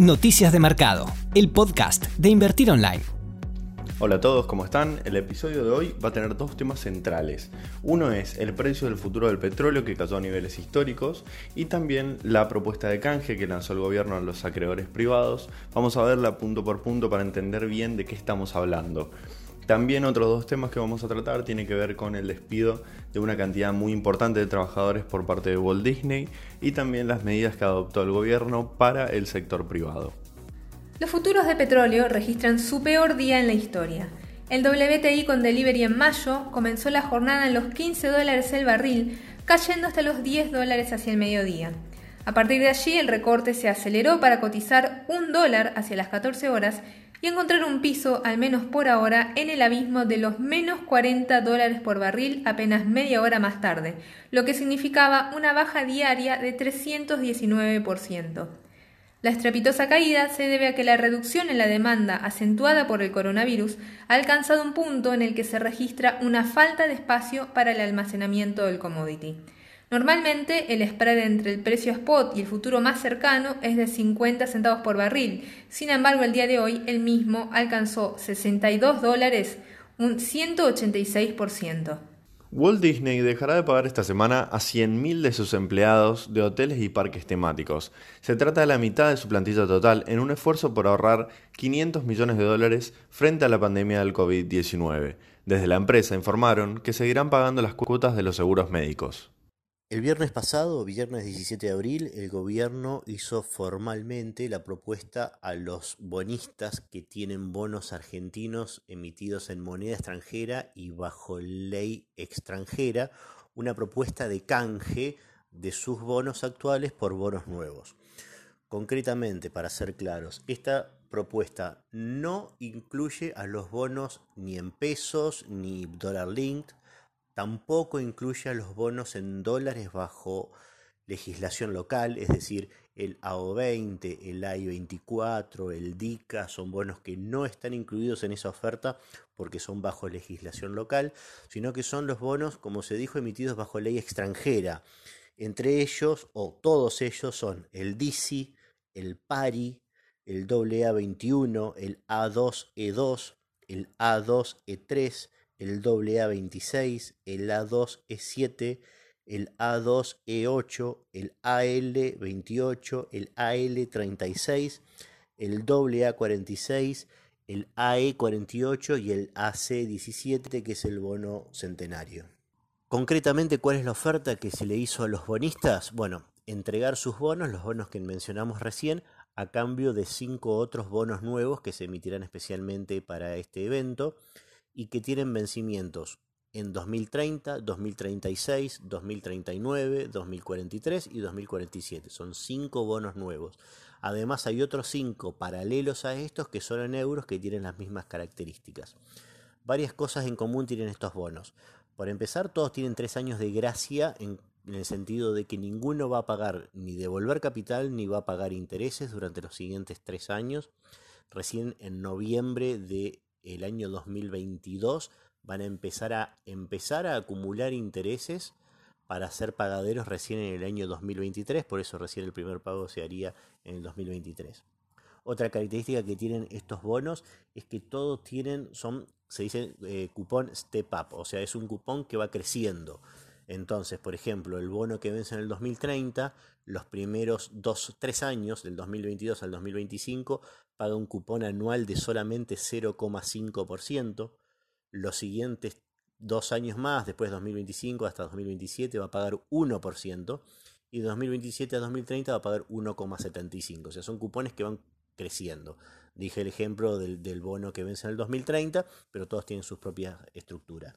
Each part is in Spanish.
Noticias de Mercado, el podcast de Invertir Online. Hola a todos, ¿cómo están? El episodio de hoy va a tener dos temas centrales. Uno es el precio del futuro del petróleo que cayó a niveles históricos y también la propuesta de canje que lanzó el gobierno a los acreedores privados. Vamos a verla punto por punto para entender bien de qué estamos hablando. También otros dos temas que vamos a tratar tienen que ver con el despido de una cantidad muy importante de trabajadores por parte de Walt Disney y también las medidas que adoptó el gobierno para el sector privado. Los futuros de petróleo registran su peor día en la historia. El WTI con delivery en mayo comenzó la jornada en los 15 dólares el barril, cayendo hasta los 10 dólares hacia el mediodía. A partir de allí el recorte se aceleró para cotizar un dólar hacia las 14 horas y encontrar un piso, al menos por ahora, en el abismo de los menos 40 dólares por barril apenas media hora más tarde, lo que significaba una baja diaria de 319%. La estrepitosa caída se debe a que la reducción en la demanda acentuada por el coronavirus ha alcanzado un punto en el que se registra una falta de espacio para el almacenamiento del commodity. Normalmente el spread entre el precio spot y el futuro más cercano es de 50 centavos por barril. Sin embargo, el día de hoy el mismo alcanzó 62 dólares, un 186%. Walt Disney dejará de pagar esta semana a 100.000 de sus empleados de hoteles y parques temáticos. Se trata de la mitad de su plantilla total en un esfuerzo por ahorrar 500 millones de dólares frente a la pandemia del COVID-19. Desde la empresa informaron que seguirán pagando las cuotas de los seguros médicos. El viernes pasado, viernes 17 de abril, el gobierno hizo formalmente la propuesta a los bonistas que tienen bonos argentinos emitidos en moneda extranjera y bajo ley extranjera, una propuesta de canje de sus bonos actuales por bonos nuevos. Concretamente, para ser claros, esta propuesta no incluye a los bonos ni en pesos ni dólar linked, Tampoco incluye los bonos en dólares bajo legislación local, es decir, el AO20, el AI24, el DICA, son bonos que no están incluidos en esa oferta porque son bajo legislación local, sino que son los bonos, como se dijo, emitidos bajo ley extranjera. Entre ellos, o todos ellos, son el DICI, el PARI, el AA21, el A2E2, el A2E3, el AA26, el A2E7, el A2E8, el AL28, el AL36, el AA46, el AE48 y el AC17, que es el bono centenario. Concretamente, ¿cuál es la oferta que se le hizo a los bonistas? Bueno, entregar sus bonos, los bonos que mencionamos recién, a cambio de cinco otros bonos nuevos que se emitirán especialmente para este evento y que tienen vencimientos en 2030, 2036, 2039, 2043 y 2047. Son cinco bonos nuevos. Además hay otros cinco paralelos a estos que son en euros que tienen las mismas características. Varias cosas en común tienen estos bonos. Por empezar, todos tienen tres años de gracia en, en el sentido de que ninguno va a pagar ni devolver capital ni va a pagar intereses durante los siguientes tres años. Recién en noviembre de el año 2022 van a empezar a empezar a acumular intereses para ser pagaderos recién en el año 2023, por eso recién el primer pago se haría en el 2023. Otra característica que tienen estos bonos es que todos tienen, son, se dice eh, cupón step up, o sea, es un cupón que va creciendo. Entonces, por ejemplo, el bono que vence en el 2030, los primeros dos, tres años, del 2022 al 2025, paga un cupón anual de solamente 0,5%. Los siguientes dos años más, después de 2025 hasta 2027, va a pagar 1%. Y de 2027 a 2030 va a pagar 1,75%. O sea, son cupones que van creciendo. Dije el ejemplo del, del bono que vence en el 2030, pero todos tienen sus propias estructuras.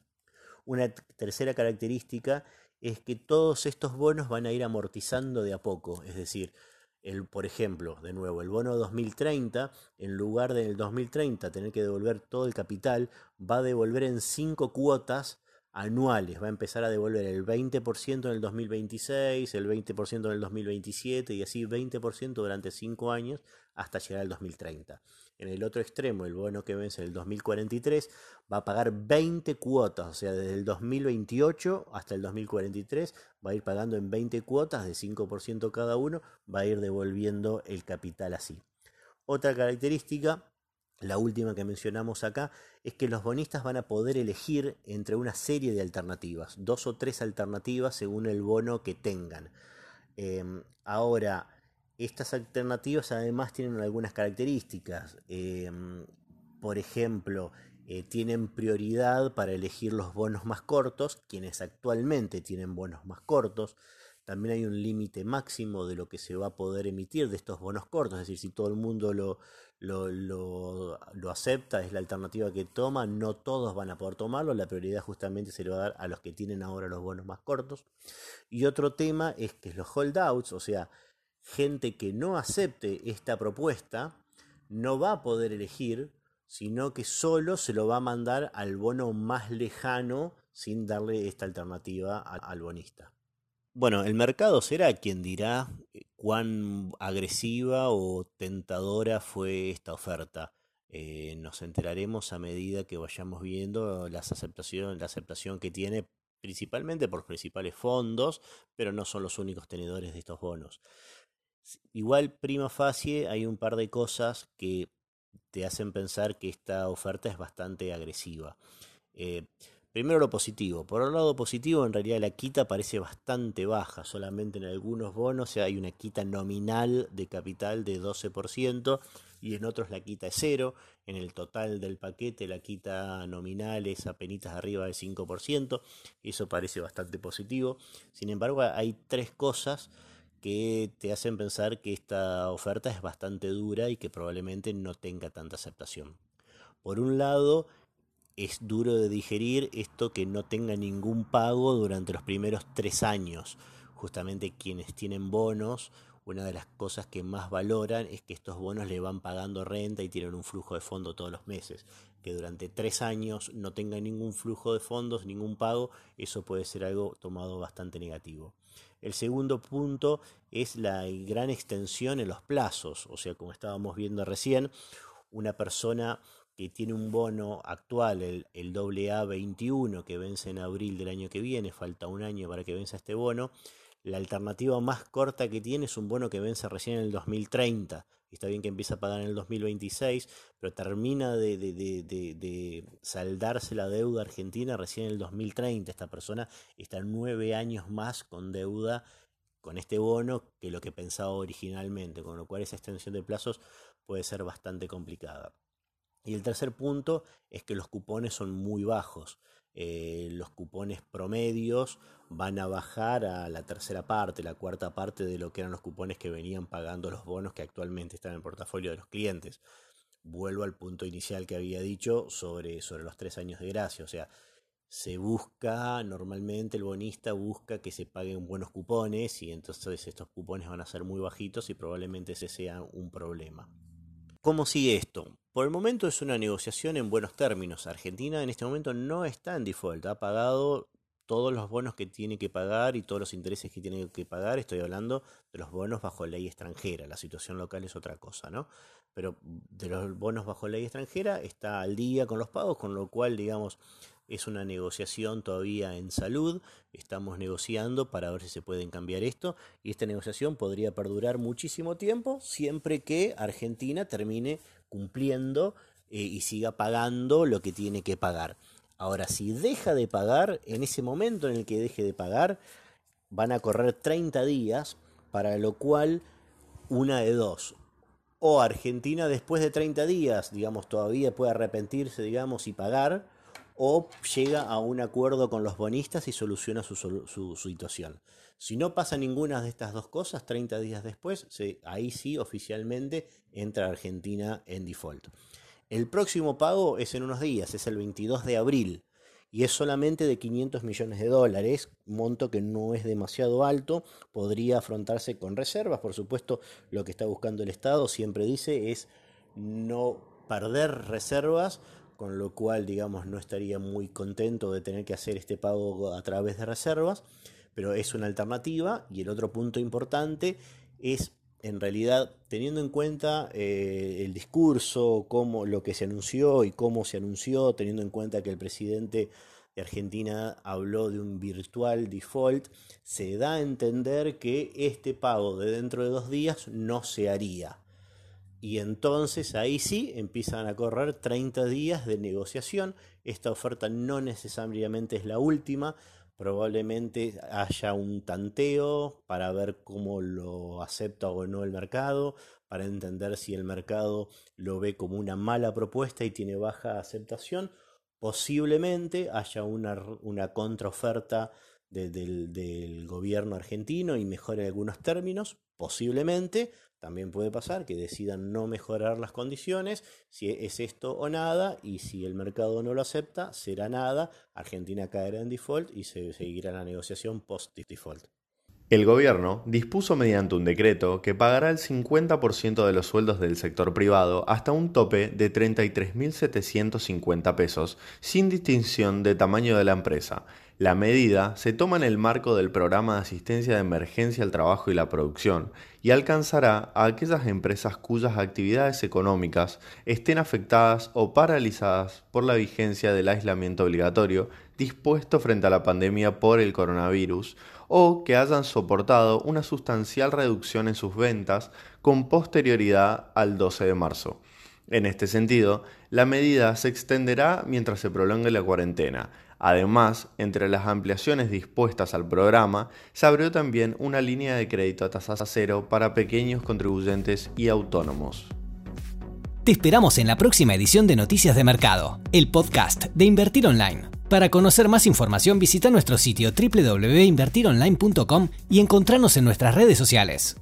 Una tercera característica es que todos estos bonos van a ir amortizando de a poco, es decir, el, por ejemplo, de nuevo, el bono 2030, en lugar del 2030 tener que devolver todo el capital, va a devolver en cinco cuotas anuales. Va a empezar a devolver el 20% en el 2026, el 20% en el 2027 y así 20% durante 5 años hasta llegar al 2030. En el otro extremo, el bono que vence en el 2043 va a pagar 20 cuotas, o sea, desde el 2028 hasta el 2043 va a ir pagando en 20 cuotas de 5% cada uno, va a ir devolviendo el capital así. Otra característica, la última que mencionamos acá, es que los bonistas van a poder elegir entre una serie de alternativas, dos o tres alternativas según el bono que tengan. Em, ahora, estas alternativas además tienen algunas características. Em, por ejemplo, eh, tienen prioridad para elegir los bonos más cortos, quienes actualmente tienen bonos más cortos. También hay un límite máximo de lo que se va a poder emitir de estos bonos cortos, es decir, si todo el mundo lo, lo, lo, acepta, es la alternativa que toma, no todos van a poder tomarlo, la prioridad justamente se le va a dar a los que tienen ahora los bonos más cortos. Y otro tema es que los holdouts, o sea, gente que no acepte esta propuesta, no va a poder elegir, sino que solo se lo va a mandar al bono más lejano sin darle esta alternativa al bonista. Bueno, el mercado será quien dirá eh, cuán agresiva o tentadora fue esta oferta. Eh, nos enteraremos a medida que vayamos viendo aceptación, la aceptación que tiene principalmente por principales fondos, pero no son los únicos tenedores de estos bonos. Igual, prima facie, hay un par de cosas que te hacen pensar que esta oferta es bastante agresiva. Eh, Primero lo positivo. Por el lado positivo, en realidad la quita parece bastante baja. Solamente en algunos bonos hay una quita nominal de capital de 12% y en otros la quita es cero. En el total del paquete la quita nominal es apenas arriba del 5%. Eso parece bastante positivo. Sin embargo, hay tres cosas que te hacen pensar que esta oferta es bastante dura y que probablemente no tenga tanta aceptación. Por un lado, es duro de digerir esto que no tenga ningún pago durante los primeros tres años. Justamente quienes tienen bonos, una de las cosas que más valoran es que estos bonos le van pagando renta y tienen un flujo de fondo todos los meses. Que durante tres años no tenga ningún flujo de fondos, ningún pago, eso puede ser algo tomado bastante negativo. El segundo punto es la gran extensión en los plazos, o sea, como estábamos viendo recién, una persona que tiene un bono actual, el, el AA21, que vence en abril del año que viene, falta un año para que venza este bono, la alternativa más corta que tiene es un bono que vence recién en el 2030. Está bien que empieza a pagar en el 2026, pero termina de, de, de, de, saldarse la deuda argentina recién en el 2030. Esta persona está nueve años más con deuda con este bono que lo que pensaba originalmente, con lo cual esa extensión de plazos puede ser bastante complicada. Y el tercer punto es que los cupones son muy bajos. Eh, los cupones promedios van a bajar a la tercera parte, la cuarta parte de lo que eran los cupones que venían pagando los bonos que actualmente están en el portafolio de los clientes. Vuelvo al punto inicial que había dicho sobre, sobre los tres años de gracia. O sea, se busca, normalmente el bonista busca que se paguen buenos cupones y entonces estos cupones van a ser muy bajitos y probablemente ese sea un problema. ¿Cómo sigue esto? Por el momento es una negociación en buenos términos. Argentina en este momento no está en default, ha pagado todos los bonos que tiene que pagar y todos los intereses que tiene que pagar. Estoy hablando de los bonos bajo ley extranjera. La situación local es otra cosa, ¿no? Pero de los bonos bajo ley extranjera está al día con los pagos, con lo cual, digamos, es una negociación todavía en salud, estamos negociando para ver si se pueden cambiar esto y esta negociación podría perdurar muchísimo tiempo siempre que Argentina termine cumpliendo eh, y siga pagando lo que tiene que pagar. Ahora, si deja de pagar, en ese momento en el que deje de pagar, van a correr 30 días, para lo cual una de dos. O Argentina después de 30 días, digamos, todavía puede arrepentirse, digamos, y pagar, o llega a un acuerdo con los bonistas y soluciona su, situación. Si no pasa ninguna de estas dos cosas, 30 días después, ahí sí oficialmente entra Argentina en default. El próximo pago es en unos días, es el 22 de abril y es solamente de 500 millones de dólares, monto que no es demasiado alto, podría afrontarse con reservas, por supuesto lo que está buscando el Estado siempre dice es no perder reservas con lo cual, digamos, no estaría muy contento de tener que hacer este pago a través de reservas, pero es una alternativa. Y el otro punto importante es, en realidad, teniendo en cuenta eh, el discurso, cómo, lo que se anunció y cómo se anunció, teniendo en cuenta que el presidente de Argentina habló de un virtual default, se da a entender que este pago de dentro de dos días no se haría. Y entonces ahí sí empiezan a correr 30 días de negociación. Esta oferta no necesariamente es la última, probablemente haya un tanteo para ver cómo lo acepta o no el mercado, para entender si el mercado lo ve como una mala propuesta y tiene baja aceptación. Posiblemente haya una, una contraoferta del, del gobierno argentino y mejore algunos términos, posiblemente, también puede pasar que decidan no mejorar las condiciones, si es esto o nada, y si el mercado no lo acepta, será nada, Argentina caerá en default y se seguirá la negociación post-default. El gobierno dispuso mediante un decreto que pagará el 50% de los sueldos del sector privado hasta un tope de 33.750 pesos, sin distinción de tamaño de la empresa, la medida se toma en el marco del programa de asistencia de emergencia al trabajo y la producción y alcanzará a aquellas empresas cuyas actividades económicas estén afectadas o paralizadas por la vigencia del aislamiento obligatorio dispuesto frente a la pandemia por el coronavirus o que hayan soportado una sustancial reducción en sus ventas con posterioridad al 12 de marzo. En este sentido, la medida se extenderá mientras se prolongue la cuarentena, Además, entre las ampliaciones dispuestas al programa, se abrió también una línea de crédito a tasa cero para pequeños contribuyentes y autónomos. Te esperamos en la próxima edición de Noticias de Mercado, el podcast de Invertir Online. Para conocer más información visita nuestro sitio www.invertironline.com y encontrarnos en nuestras redes sociales.